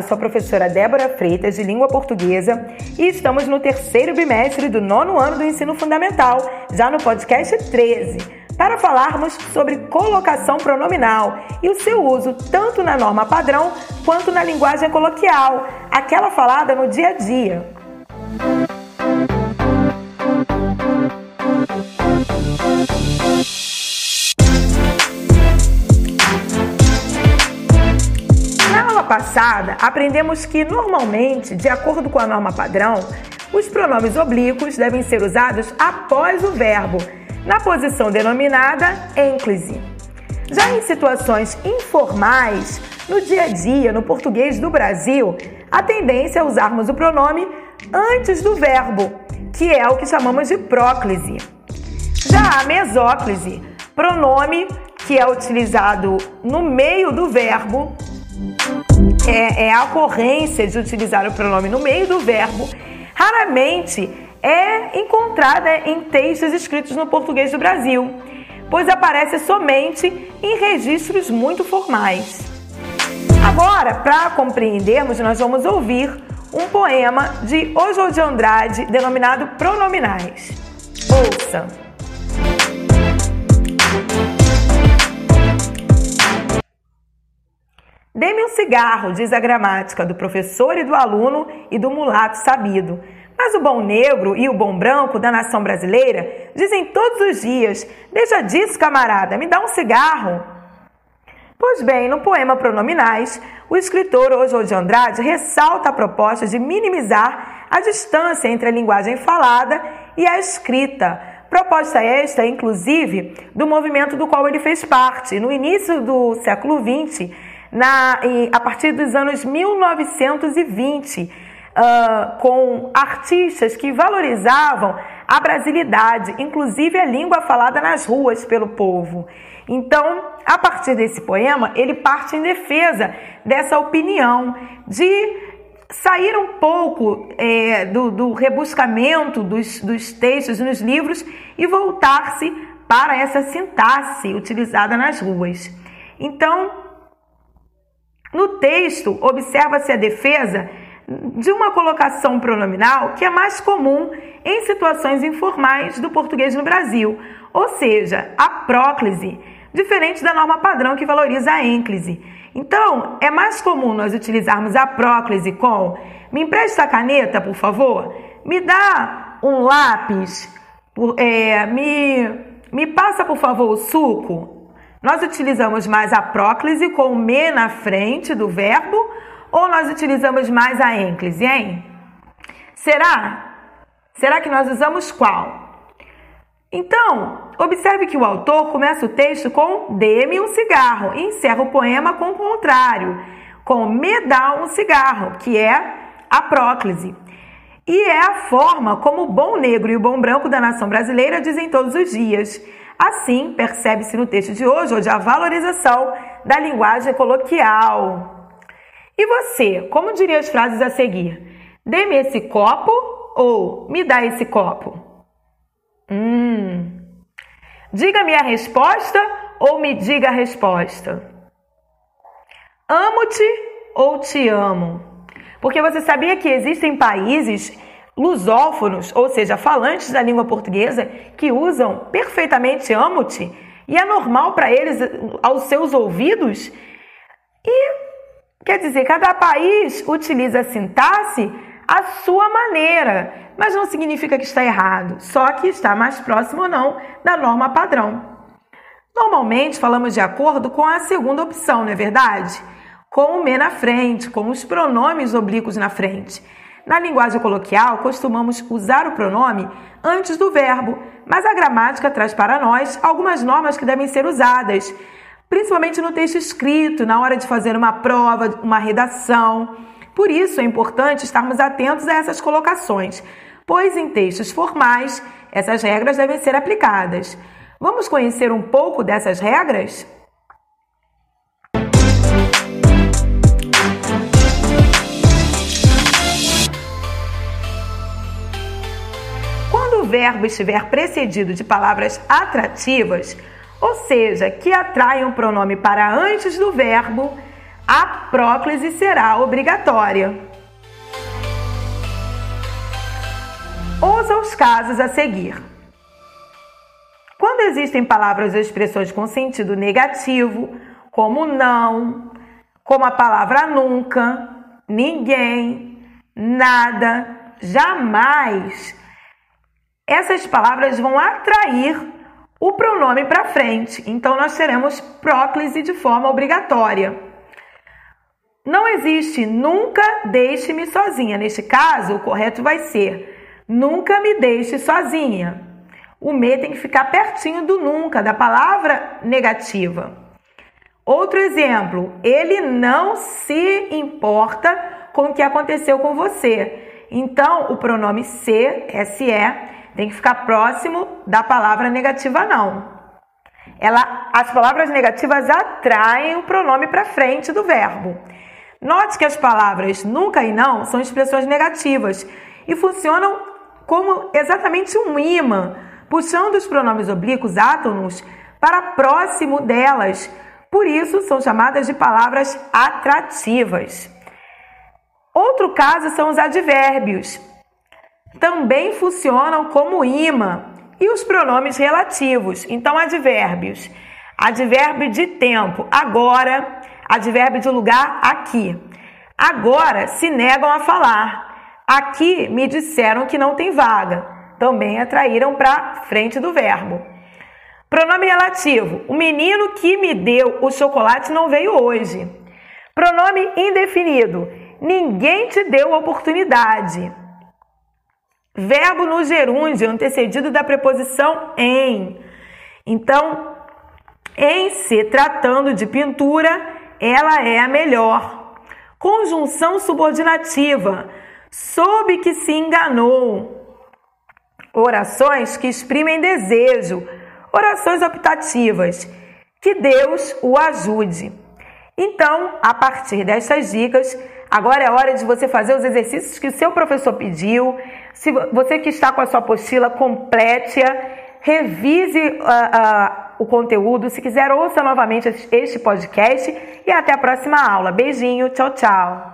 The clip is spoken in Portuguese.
sou a professora Débora Freitas, de língua portuguesa, e estamos no terceiro bimestre do nono ano do ensino fundamental, já no podcast 13, para falarmos sobre colocação pronominal e o seu uso tanto na norma padrão quanto na linguagem coloquial, aquela falada no dia a dia. Passada, aprendemos que normalmente, de acordo com a norma padrão, os pronomes oblíquos devem ser usados após o verbo, na posição denominada ênclise. Já em situações informais, no dia a dia, no português do Brasil, a tendência é usarmos o pronome antes do verbo, que é o que chamamos de próclise. Já a mesóclise, pronome que é utilizado no meio do verbo, é, é a ocorrência de utilizar o pronome no meio do verbo, raramente é encontrada em textos escritos no português do Brasil, pois aparece somente em registros muito formais. Agora, para compreendermos, nós vamos ouvir um poema de Oswald de Andrade denominado Pronominais. Ouça! Dê-me um cigarro, diz a gramática do professor e do aluno e do mulato sabido. Mas o bom negro e o bom branco da nação brasileira dizem todos os dias: Deixa disso, camarada, me dá um cigarro. Pois bem, no poema Pronominais, o escritor Oswald de Andrade ressalta a proposta de minimizar a distância entre a linguagem falada e a escrita. Proposta esta, inclusive, do movimento do qual ele fez parte. No início do século XX, na, a partir dos anos 1920, uh, ah, com artistas que valorizavam a brasilidade, inclusive a língua falada nas ruas pelo povo. Então, a partir desse poema, ele parte em defesa dessa opinião de sair um pouco é, do, do, rebuscamento dos, dos textos nos livros e voltar-se para essa sintaxe utilizada nas ruas. Então, no texto, observa-se a defesa de uma colocação pronominal que é mais comum em situações informais do português no Brasil, ou seja, a próclise, diferente da norma padrão que valoriza a ênclise. Então, é mais comum nós utilizarmos a próclise com me empresta a caneta, por favor, me dá um lápis, é, me, me passa, por favor, o suco, nós utilizamos mais a próclise com me na frente do verbo ou nós utilizamos mais a ênclise, hein? Será? Será que nós usamos qual? Então, observe que o autor começa o texto com dê-me um cigarro e encerra o poema com o contrário, com me dá um cigarro, que é a próclise. E é a forma como o bom negro e o bom branco da nação brasileira dizem todos os dias. Assim, percebe-se no texto de hoje, hoje a valorização da linguagem coloquial. E você, como diria as frases a seguir? Dê-me esse copo ou me dá esse copo? Hum. Diga-me a resposta ou me diga a resposta? Amo-te ou te amo? Porque você sabia que existem países lusófonos, ou seja, falantes da língua portuguesa, que usam perfeitamente amo-te e é normal para eles, aos seus ouvidos. E quer dizer, cada país utiliza a sintaxe à sua maneira, mas não significa que está errado, só que está mais próximo ou não da norma padrão. Normalmente falamos de acordo com a segunda opção, não é verdade? Com o me na frente, com os pronomes oblíquos na frente. Na linguagem coloquial, costumamos usar o pronome antes do verbo, mas a gramática traz para nós algumas normas que devem ser usadas, principalmente no texto escrito, na hora de fazer uma prova, uma redação. Por isso é importante estarmos atentos a essas colocações, pois em textos formais essas regras devem ser aplicadas. Vamos conhecer um pouco dessas regras? Verbo estiver precedido de palavras atrativas, ou seja, que atraem o pronome para antes do verbo, a próclise será obrigatória. Ouça os casos a seguir. Quando existem palavras ou expressões com sentido negativo, como não, como a palavra nunca, ninguém, nada, jamais, essas palavras vão atrair o pronome para frente. Então nós teremos próclise de forma obrigatória. Não existe nunca deixe-me sozinha. Neste caso, o correto vai ser nunca me deixe sozinha. O me tem que ficar pertinho do nunca, da palavra negativa. Outro exemplo, ele não se importa com o que aconteceu com você. Então, o pronome se, se, tem que ficar próximo da palavra negativa não. Ela, as palavras negativas atraem o pronome para frente do verbo. Note que as palavras nunca e não são expressões negativas e funcionam como exatamente um imã, puxando os pronomes oblíquos átonos para próximo delas. Por isso, são chamadas de palavras atrativas. Outro caso são os advérbios. Também funcionam como imã e os pronomes relativos. Então, advérbios. Advérbio de tempo, agora advérbio de lugar aqui. Agora se negam a falar. Aqui me disseram que não tem vaga. Também atraíram para frente do verbo. Pronome relativo. O menino que me deu o chocolate não veio hoje. Pronome indefinido. Ninguém te deu oportunidade. Verbo no gerúndio antecedido da preposição em. Então, em se tratando de pintura, ela é a melhor. Conjunção subordinativa, soube que se enganou. Orações que exprimem desejo, orações optativas, que Deus o ajude. Então, a partir destas dicas, agora é hora de você fazer os exercícios que o seu professor pediu. Se você que está com a sua apostila, complete-a, revise uh, uh, o conteúdo. Se quiser, ouça novamente este podcast e até a próxima aula. Beijinho, tchau, tchau.